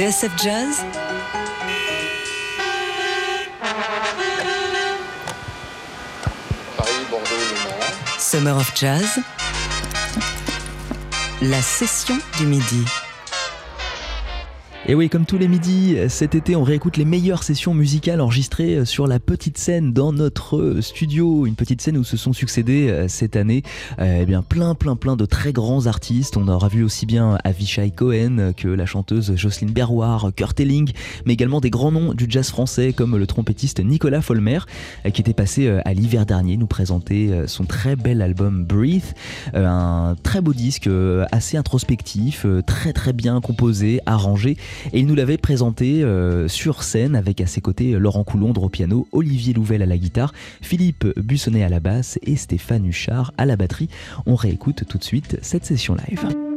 TSF Jazz Paris, Bordeaux. Summer of Jazz La session du midi. Et oui, comme tous les midis, cet été, on réécoute les meilleures sessions musicales enregistrées sur la petite scène dans notre studio. Une petite scène où se sont succédés euh, cette année eh bien, plein, plein, plein de très grands artistes. On aura vu aussi bien Avishai Cohen que la chanteuse Jocelyne Berroir, Kurt Elling, mais également des grands noms du jazz français comme le trompettiste Nicolas Folmer, euh, qui était passé euh, à l'hiver dernier nous présenter son très bel album Breathe. Un très beau disque, assez introspectif, très, très bien composé, arrangé et il nous l'avait présenté euh, sur scène avec à ses côtés Laurent Coulondre au piano, Olivier Louvel à la guitare, Philippe Bussonnet à la basse et Stéphane Huchard à la batterie. On réécoute tout de suite cette session live.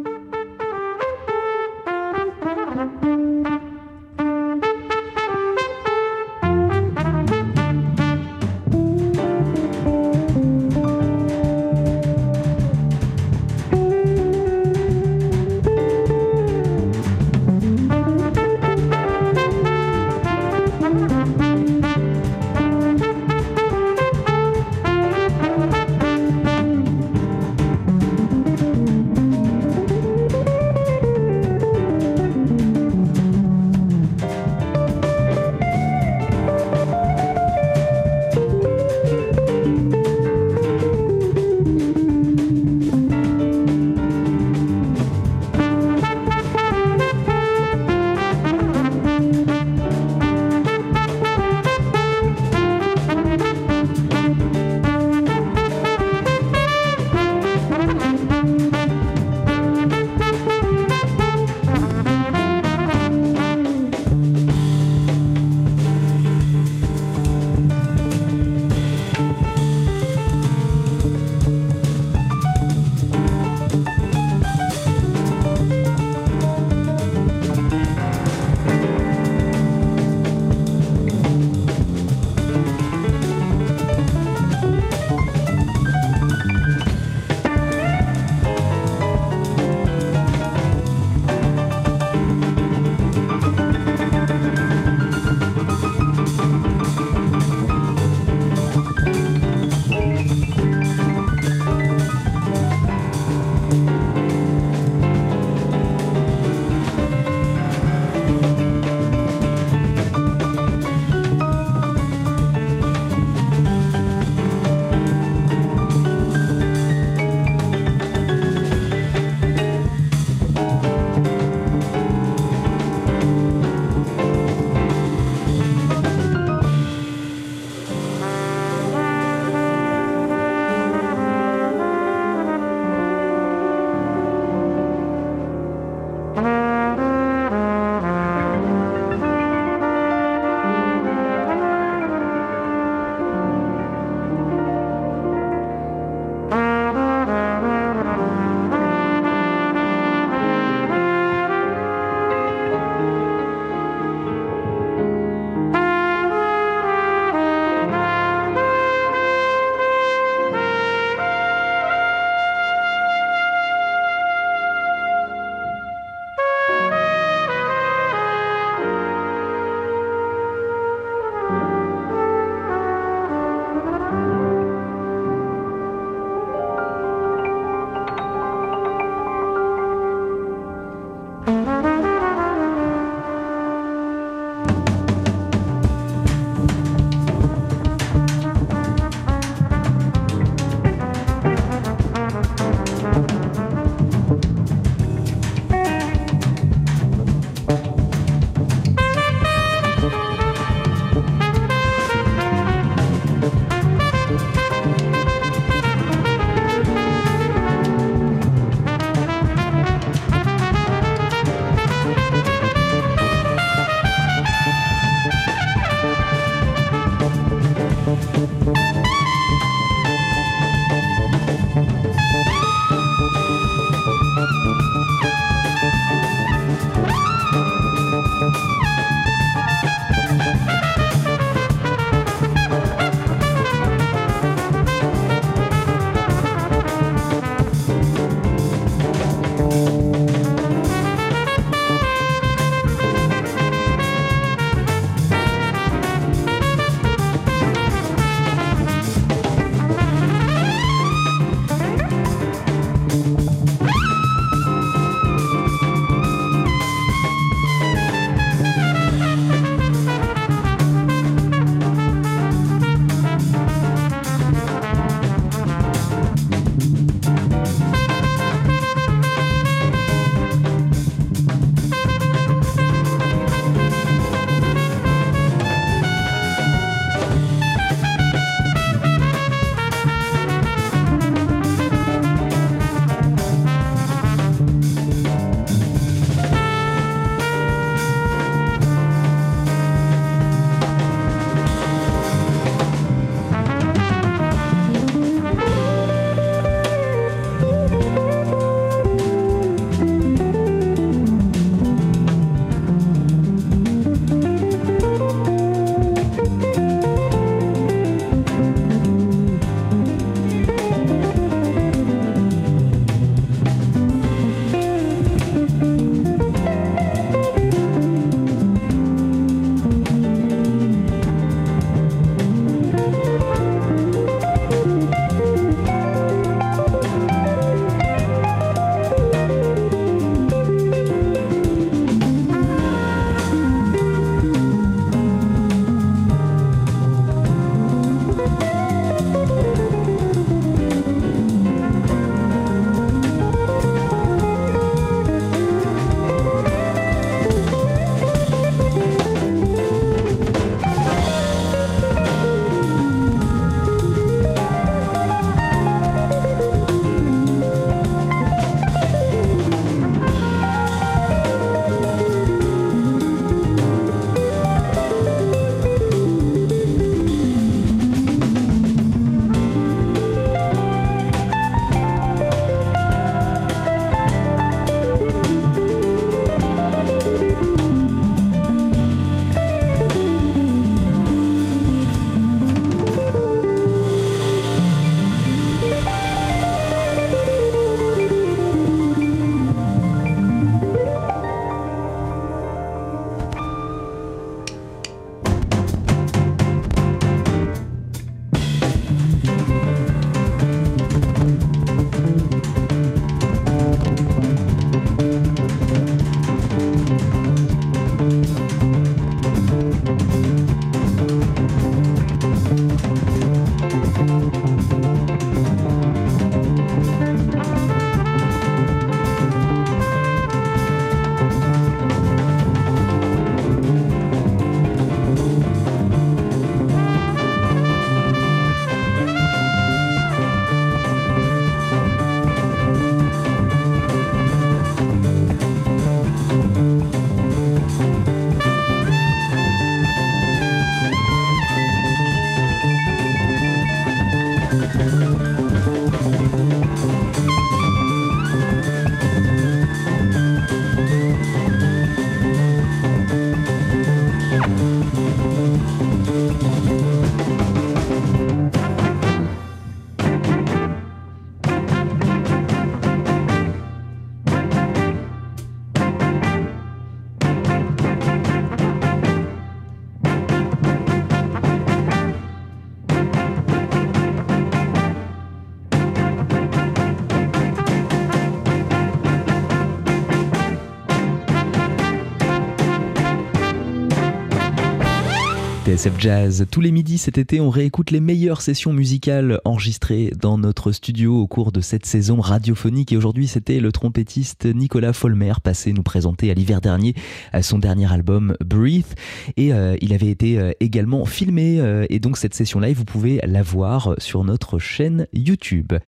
Jazz. Tous les midis cet été, on réécoute les meilleures sessions musicales enregistrées dans notre studio au cours de cette saison radiophonique. Et aujourd'hui, c'était le trompettiste Nicolas Folmer passé nous présenter à l'hiver dernier son dernier album Breathe. Et euh, il avait été euh, également filmé. Euh, et donc cette session live, vous pouvez la voir sur notre chaîne YouTube.